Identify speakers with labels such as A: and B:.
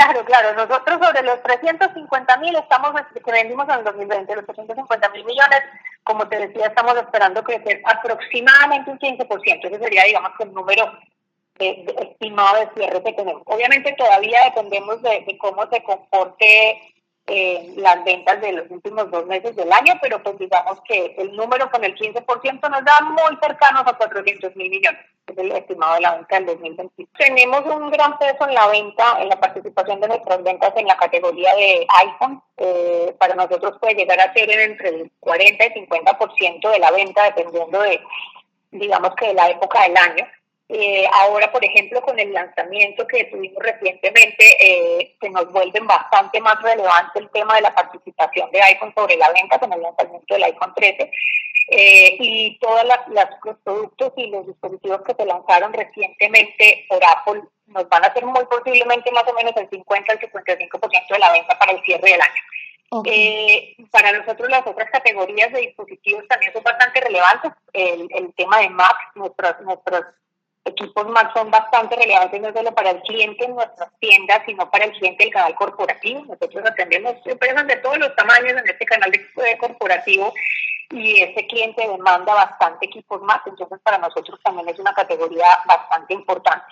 A: Claro, claro. Nosotros sobre los 350 mil estamos, que vendimos en el 2020, los 350 mil millones, como te decía, estamos esperando crecer aproximadamente un 15%. Ese sería, digamos, el número de, estimado de cierre que tenemos. Obviamente todavía dependemos de, cómo se comporte eh, las ventas de los últimos dos meses del año, pero pues digamos que el número con el 15% nos da muy cercanos a 400 mil millones, es el estimado de la venta del 2021. Tenemos un gran peso en la venta, en la participación de nuestras ventas en la categoría de iPhone. Eh, para nosotros puede llegar a ser entre el 40 y 50% de la venta, dependiendo de, digamos que de la época del año. Eh, ahora, por ejemplo, con el lanzamiento que tuvimos recientemente, eh, se nos vuelve bastante más relevante el tema de la participación de iPhone sobre la venta con el lanzamiento del iPhone 13 eh, y todos los productos y los dispositivos que se lanzaron recientemente por Apple nos van a ser muy posiblemente más o menos el 50 al 55% de la venta para el cierre del año. Eh, para nosotros las otras categorías de dispositivos también son bastante relevantes. El, el tema de Mac, nuestros, nuestros equipos Mac son bastante relevantes no solo para el cliente en nuestras tiendas, sino para el cliente del canal corporativo. Nosotros atendemos empresas de todos los tamaños en este canal de, corporativo y ese cliente demanda bastante equipos Mac, entonces para nosotros también es una categoría bastante importante.